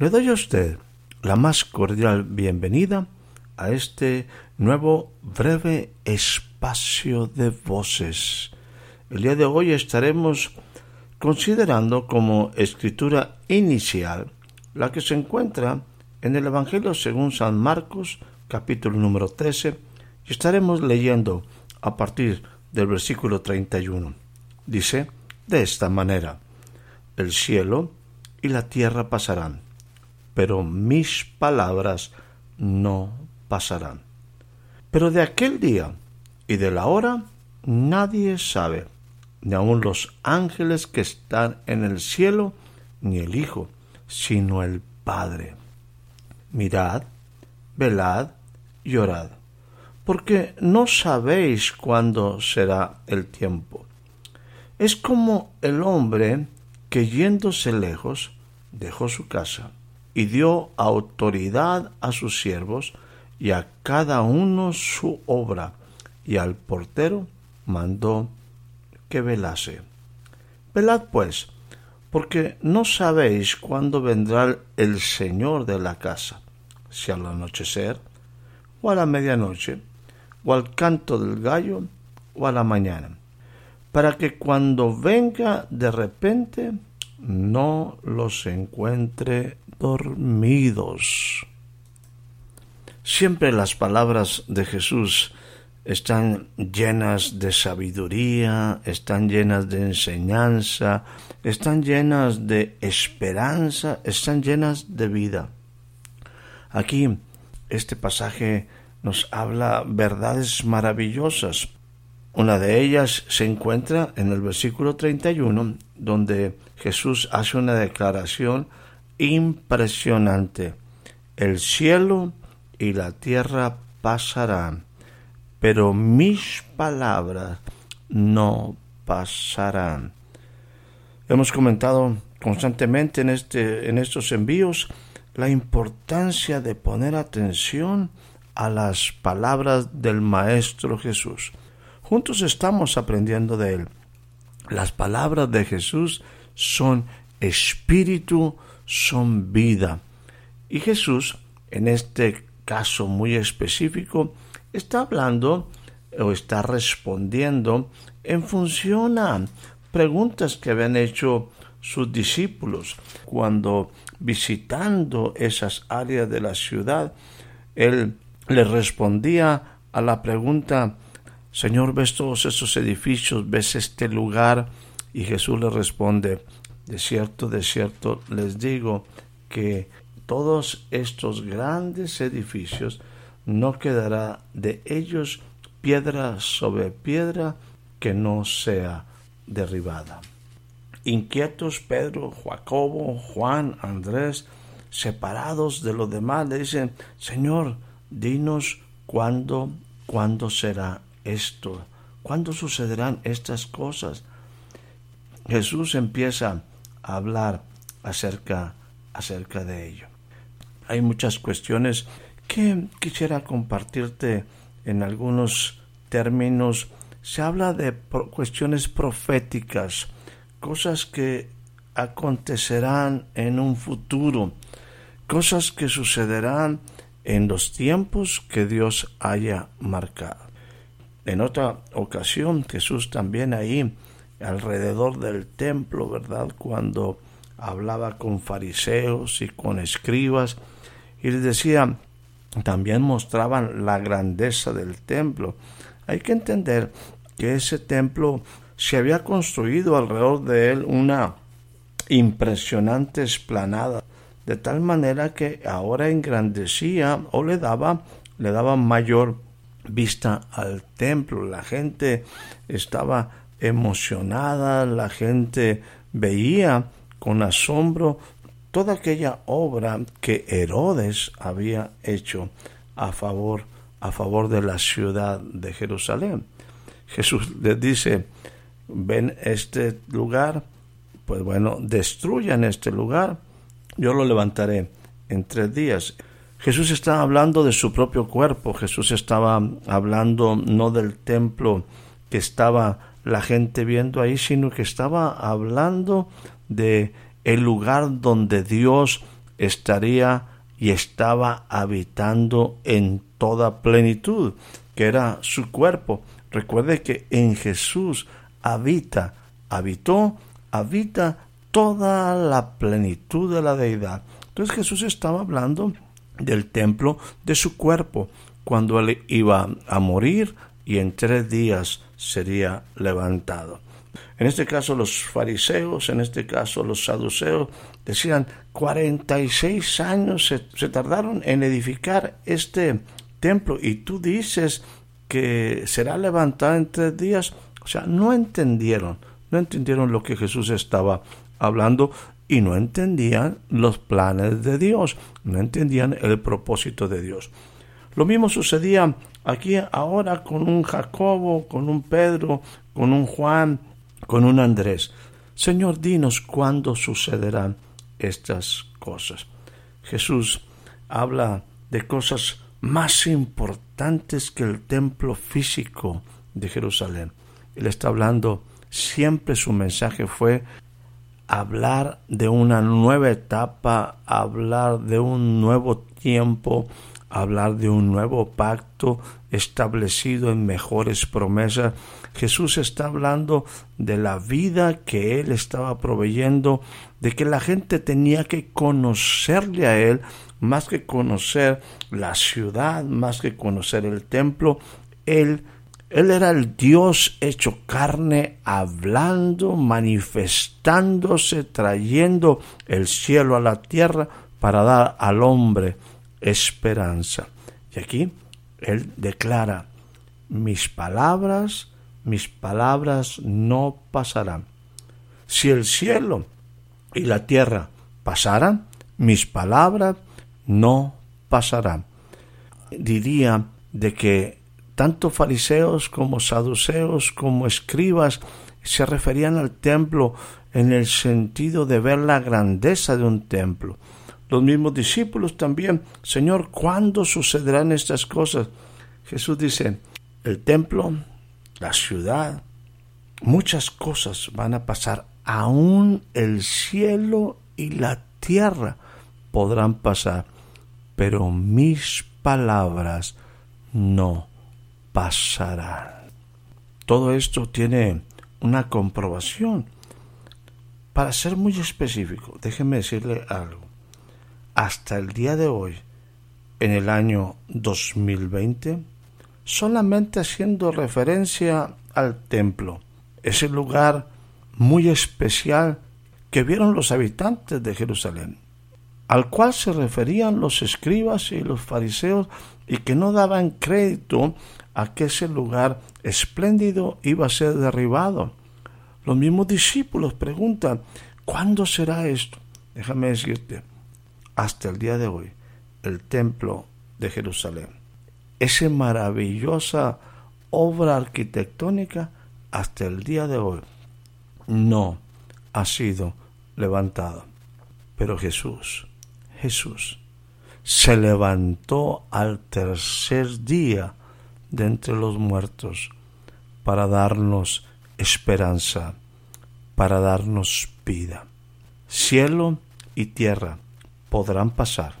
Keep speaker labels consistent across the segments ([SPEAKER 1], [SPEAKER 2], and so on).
[SPEAKER 1] Le doy a usted la más cordial bienvenida a este nuevo breve espacio de voces. El día de hoy estaremos considerando como escritura inicial la que se encuentra en el Evangelio según San Marcos, capítulo número 13, y estaremos leyendo a partir del versículo 31. Dice de esta manera, el cielo y la tierra pasarán pero mis palabras no pasarán. Pero de aquel día y de la hora nadie sabe, ni aun los ángeles que están en el cielo, ni el Hijo, sino el Padre. Mirad, velad y orad, porque no sabéis cuándo será el tiempo. Es como el hombre que yéndose lejos dejó su casa y dio autoridad a sus siervos y a cada uno su obra, y al portero mandó que velase. Velad pues, porque no sabéis cuándo vendrá el Señor de la casa, si al anochecer, o a la medianoche, o al canto del gallo, o a la mañana, para que cuando venga de repente no los encuentre dormidos. Siempre las palabras de Jesús están llenas de sabiduría, están llenas de enseñanza, están llenas de esperanza, están llenas de vida. Aquí este pasaje nos habla verdades maravillosas. Una de ellas se encuentra en el versículo 31, donde Jesús hace una declaración impresionante. El cielo y la tierra pasarán, pero mis palabras no pasarán. Hemos comentado constantemente en, este, en estos envíos la importancia de poner atención a las palabras del Maestro Jesús. Juntos estamos aprendiendo de él. Las palabras de Jesús son espíritu, son vida. Y Jesús, en este caso muy específico, está hablando o está respondiendo en función a preguntas que habían hecho sus discípulos cuando visitando esas áreas de la ciudad, él le respondía a la pregunta, Señor, ¿ves todos esos edificios? ¿Ves este lugar? Y Jesús le responde, de cierto, de cierto les digo que todos estos grandes edificios no quedará de ellos piedra sobre piedra que no sea derribada. Inquietos Pedro, Jacobo, Juan, Andrés, separados de los demás, le dicen, Señor, dinos cuándo, cuándo será esto, cuándo sucederán estas cosas. Jesús empieza hablar acerca, acerca de ello. Hay muchas cuestiones que quisiera compartirte en algunos términos. Se habla de cuestiones proféticas, cosas que acontecerán en un futuro, cosas que sucederán en los tiempos que Dios haya marcado. En otra ocasión Jesús también ahí alrededor del templo, ¿verdad? Cuando hablaba con fariseos y con escribas y les decía, también mostraban la grandeza del templo. Hay que entender que ese templo se había construido alrededor de él una impresionante esplanada, de tal manera que ahora engrandecía o le daba, le daba mayor vista al templo. La gente estaba emocionada, la gente veía con asombro toda aquella obra que Herodes había hecho a favor a favor de la ciudad de Jerusalén. Jesús les dice, ven este lugar, pues bueno, destruyan este lugar, yo lo levantaré en tres días. Jesús estaba hablando de su propio cuerpo, Jesús estaba hablando no del templo que estaba la gente viendo ahí, sino que estaba hablando de el lugar donde Dios estaría y estaba habitando en toda plenitud, que era su cuerpo. Recuerde que en Jesús habita, habitó, habita toda la plenitud de la deidad. Entonces Jesús estaba hablando del templo de su cuerpo, cuando él iba a morir y en tres días sería levantado. En este caso los fariseos, en este caso los saduceos, decían 46 años se, se tardaron en edificar este templo y tú dices que será levantado en tres días. O sea, no entendieron, no entendieron lo que Jesús estaba hablando y no entendían los planes de Dios, no entendían el propósito de Dios. Lo mismo sucedía aquí ahora con un Jacobo, con un Pedro, con un Juan, con un Andrés. Señor, dinos cuándo sucederán estas cosas. Jesús habla de cosas más importantes que el templo físico de Jerusalén. Él está hablando, siempre su mensaje fue hablar de una nueva etapa, hablar de un nuevo tiempo, hablar de un nuevo pacto establecido en mejores promesas. Jesús está hablando de la vida que Él estaba proveyendo, de que la gente tenía que conocerle a Él, más que conocer la ciudad, más que conocer el templo. Él él era el Dios hecho carne, hablando, manifestándose, trayendo el cielo a la tierra para dar al hombre esperanza. Y aquí Él declara, mis palabras, mis palabras no pasarán. Si el cielo y la tierra pasaran, mis palabras no pasarán. Diría de que tanto fariseos como saduceos como escribas se referían al templo en el sentido de ver la grandeza de un templo. Los mismos discípulos también, Señor, ¿cuándo sucederán estas cosas? Jesús dice, el templo, la ciudad, muchas cosas van a pasar, aún el cielo y la tierra podrán pasar, pero mis palabras no pasará. Todo esto tiene una comprobación. Para ser muy específico, déjeme decirle algo. Hasta el día de hoy, en el año 2020, solamente haciendo referencia al templo, ese lugar muy especial que vieron los habitantes de Jerusalén, al cual se referían los escribas y los fariseos y que no daban crédito a que ese lugar espléndido iba a ser derribado. Los mismos discípulos preguntan, ¿cuándo será esto? Déjame decirte, hasta el día de hoy, el templo de Jerusalén, esa maravillosa obra arquitectónica, hasta el día de hoy, no ha sido levantado. Pero Jesús, Jesús, se levantó al tercer día de entre los muertos para darnos esperanza, para darnos vida. Cielo y tierra podrán pasar,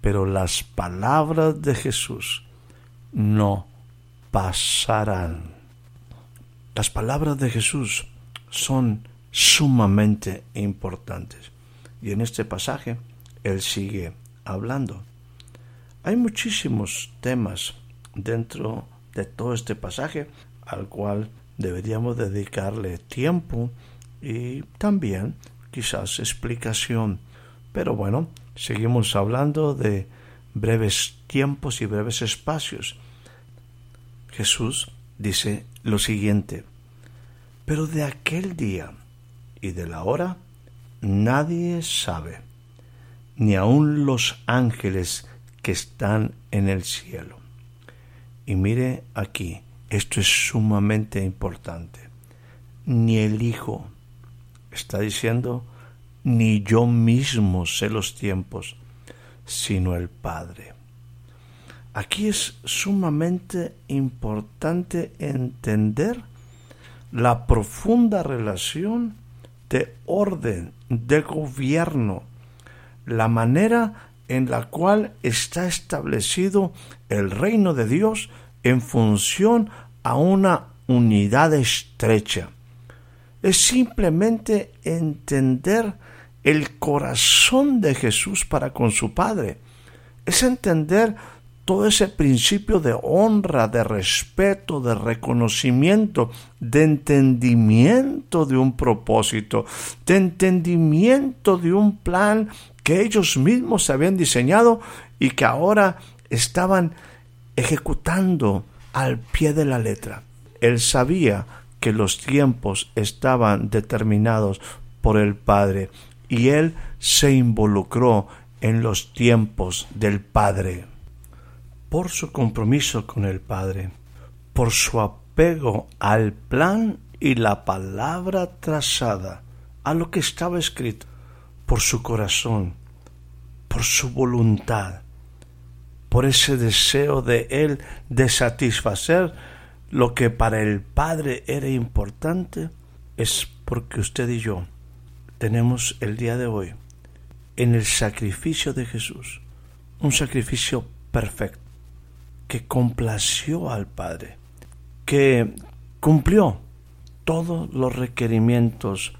[SPEAKER 1] pero las palabras de Jesús no pasarán. Las palabras de Jesús son sumamente importantes. Y en este pasaje Él sigue hablando. Hay muchísimos temas dentro de todo este pasaje al cual deberíamos dedicarle tiempo y también quizás explicación. Pero bueno, seguimos hablando de breves tiempos y breves espacios. Jesús dice lo siguiente, pero de aquel día y de la hora nadie sabe, ni aun los ángeles que están en el cielo. Y mire aquí, esto es sumamente importante. Ni el Hijo está diciendo, ni yo mismo sé los tiempos, sino el Padre. Aquí es sumamente importante entender la profunda relación de orden, de gobierno, la manera en la cual está establecido el reino de Dios en función a una unidad estrecha. Es simplemente entender el corazón de Jesús para con su Padre. Es entender todo ese principio de honra, de respeto, de reconocimiento, de entendimiento de un propósito, de entendimiento de un plan que ellos mismos habían diseñado y que ahora estaban ejecutando al pie de la letra. Él sabía que los tiempos estaban determinados por el Padre y él se involucró en los tiempos del Padre por su compromiso con el Padre, por su apego al plan y la palabra trazada, a lo que estaba escrito, por su corazón, por su voluntad, por ese deseo de Él de satisfacer lo que para el Padre era importante, es porque usted y yo tenemos el día de hoy en el sacrificio de Jesús, un sacrificio perfecto que complació al Padre, que cumplió todos los requerimientos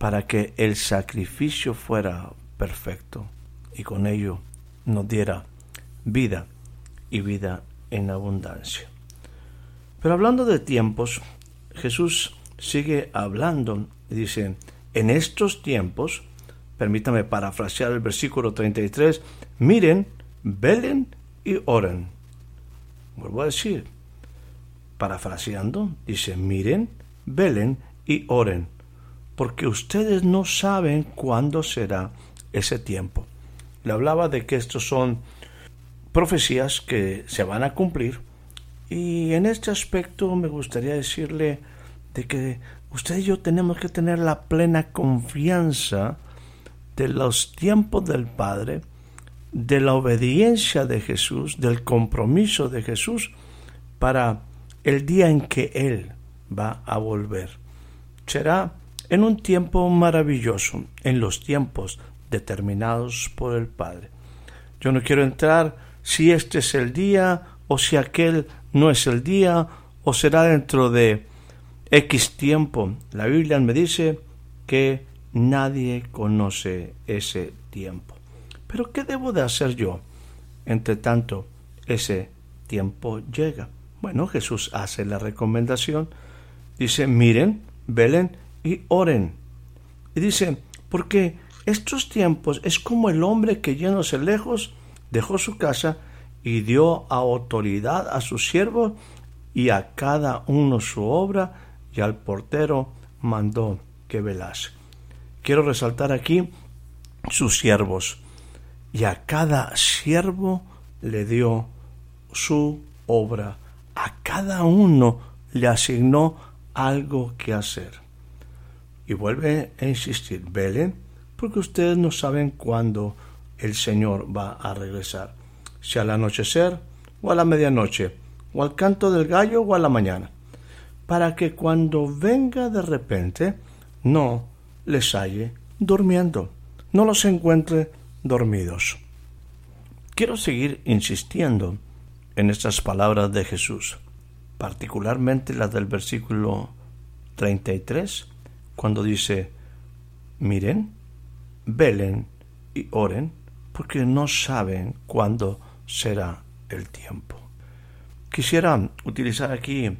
[SPEAKER 1] para que el sacrificio fuera perfecto y con ello nos diera vida y vida en abundancia. Pero hablando de tiempos, Jesús sigue hablando y dice, en estos tiempos, permítame parafrasear el versículo 33, miren, velen y oren Vuelvo a decir, parafraseando, dice, miren, velen y oren, porque ustedes no saben cuándo será ese tiempo. Le hablaba de que estos son profecías que se van a cumplir y en este aspecto me gustaría decirle de que usted y yo tenemos que tener la plena confianza de los tiempos del Padre de la obediencia de Jesús, del compromiso de Jesús para el día en que Él va a volver. Será en un tiempo maravilloso, en los tiempos determinados por el Padre. Yo no quiero entrar si este es el día o si aquel no es el día o será dentro de X tiempo. La Biblia me dice que nadie conoce ese tiempo. Pero ¿qué debo de hacer yo? Entre tanto, ese tiempo llega. Bueno, Jesús hace la recomendación. Dice, miren, velen y oren. Y dice, porque estos tiempos es como el hombre que yéndose lejos dejó su casa y dio autoridad a sus siervos y a cada uno su obra y al portero mandó que velase. Quiero resaltar aquí sus siervos y a cada siervo le dio su obra, a cada uno le asignó algo que hacer. Y vuelve a insistir, velen, porque ustedes no saben cuándo el Señor va a regresar, si al anochecer o a la medianoche, o al canto del gallo o a la mañana, para que cuando venga de repente no les halle durmiendo, no los encuentre dormidos. Quiero seguir insistiendo en estas palabras de Jesús, particularmente las del versículo 33, cuando dice, miren, velen y oren, porque no saben cuándo será el tiempo. Quisiera utilizar aquí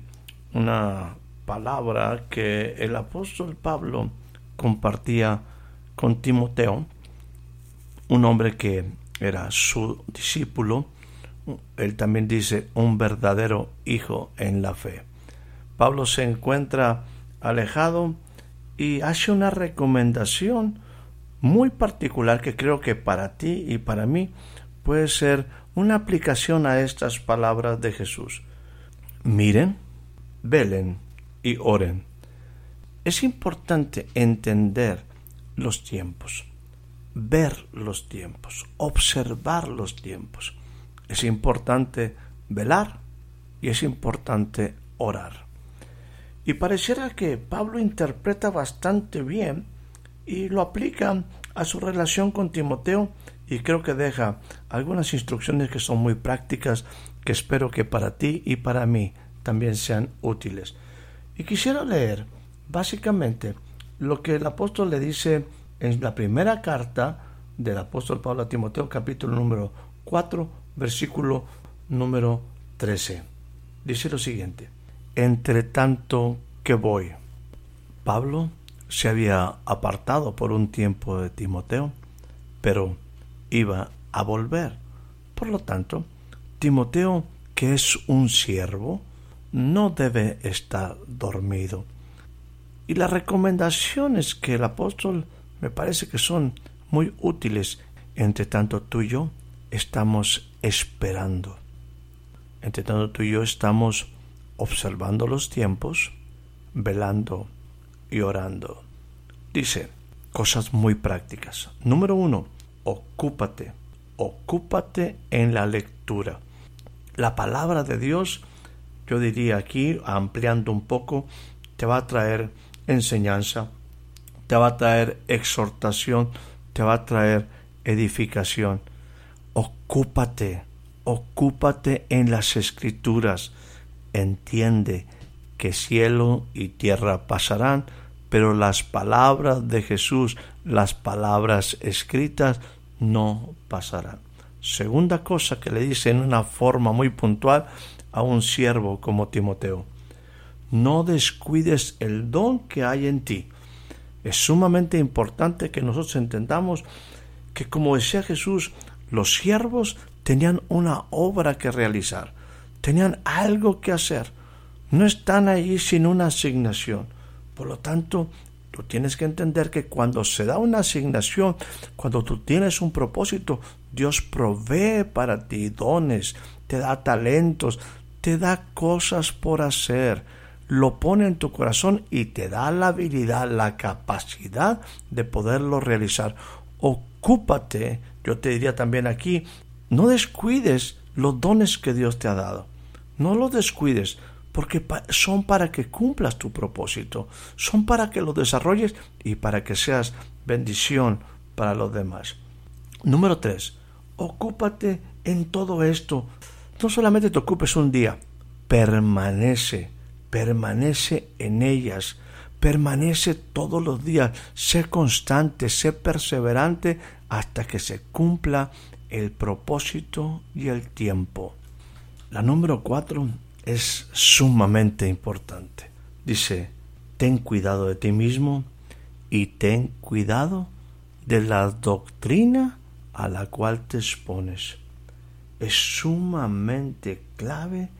[SPEAKER 1] una palabra que el apóstol Pablo compartía con Timoteo, un hombre que era su discípulo, él también dice un verdadero hijo en la fe. Pablo se encuentra alejado y hace una recomendación muy particular que creo que para ti y para mí puede ser una aplicación a estas palabras de Jesús. Miren, velen y oren. Es importante entender los tiempos, ver los tiempos, observar los tiempos. Es importante velar y es importante orar. Y pareciera que Pablo interpreta bastante bien y lo aplica a su relación con Timoteo y creo que deja algunas instrucciones que son muy prácticas que espero que para ti y para mí también sean útiles. Y quisiera leer básicamente lo que el apóstol le dice en la primera carta del apóstol Pablo a Timoteo capítulo número 4 versículo número 13. Dice lo siguiente, entre tanto que voy. Pablo se había apartado por un tiempo de Timoteo, pero iba a volver. Por lo tanto, Timoteo, que es un siervo, no debe estar dormido. Y las recomendaciones que el apóstol me parece que son muy útiles. Entre tanto tú y yo estamos esperando. Entre tanto tú y yo estamos observando los tiempos, velando y orando. Dice cosas muy prácticas. Número uno, ocúpate, ocúpate en la lectura. La palabra de Dios, yo diría aquí, ampliando un poco, te va a traer enseñanza, te va a traer exhortación, te va a traer edificación. Ocúpate, ocúpate en las escrituras. Entiende que cielo y tierra pasarán, pero las palabras de Jesús, las palabras escritas, no pasarán. Segunda cosa que le dice en una forma muy puntual a un siervo como Timoteo. No descuides el don que hay en ti. Es sumamente importante que nosotros entendamos que, como decía Jesús, los siervos tenían una obra que realizar, tenían algo que hacer. No están allí sin una asignación. Por lo tanto, tú tienes que entender que cuando se da una asignación, cuando tú tienes un propósito, Dios provee para ti dones, te da talentos, te da cosas por hacer, lo pone en tu corazón y te da la habilidad, la capacidad de poderlo realizar. Ocúpate, yo te diría también aquí, no descuides los dones que Dios te ha dado. No los descuides, porque son para que cumplas tu propósito, son para que lo desarrolles y para que seas bendición para los demás. Número tres, ocúpate en todo esto. No solamente te ocupes un día, permanece, permanece en ellas, permanece todos los días, sé constante, sé perseverante hasta que se cumpla el propósito y el tiempo. La número cuatro es sumamente importante. Dice, ten cuidado de ti mismo y ten cuidado de la doctrina a la cual te expones. Es sumamente clave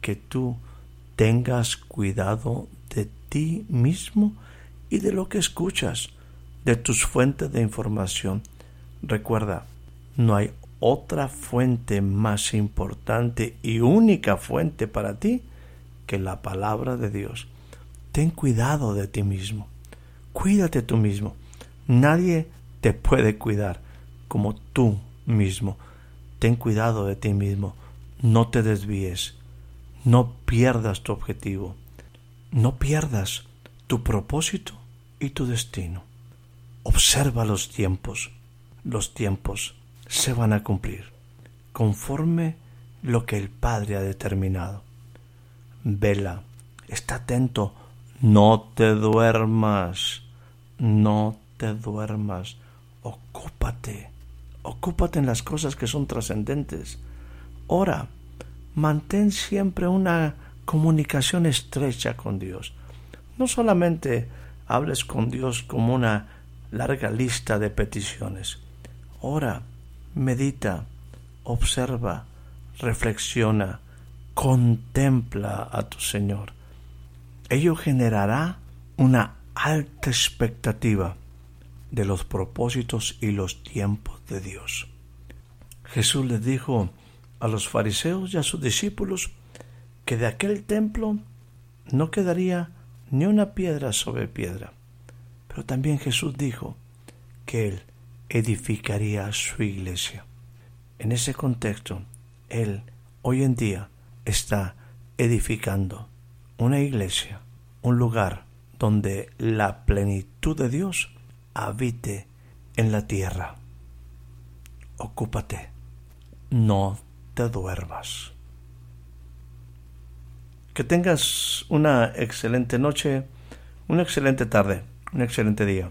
[SPEAKER 1] que tú tengas cuidado de ti mismo y de lo que escuchas, de tus fuentes de información. Recuerda, no hay otra fuente más importante y única fuente para ti que la palabra de Dios. Ten cuidado de ti mismo. Cuídate tú mismo. Nadie te puede cuidar como tú mismo. Ten cuidado de ti mismo. No te desvíes. No pierdas tu objetivo. No pierdas tu propósito y tu destino. Observa los tiempos. Los tiempos se van a cumplir, conforme lo que el Padre ha determinado. Vela, está atento, no te duermas, no te duermas, ocúpate, ocúpate en las cosas que son trascendentes. Ora, mantén siempre una comunicación estrecha con Dios. No solamente hables con Dios como una larga lista de peticiones. Ora, medita, observa, reflexiona, contempla a tu Señor. Ello generará una alta expectativa de los propósitos y los tiempos de Dios. Jesús les dijo a los fariseos y a sus discípulos que de aquel templo no quedaría ni una piedra sobre piedra. Pero también Jesús dijo que Él edificaría su iglesia. En ese contexto, Él hoy en día está edificando una iglesia, un lugar donde la plenitud de Dios habite en la tierra. Ocúpate, no te duermas. Que tengas una excelente noche, una excelente tarde, un excelente día.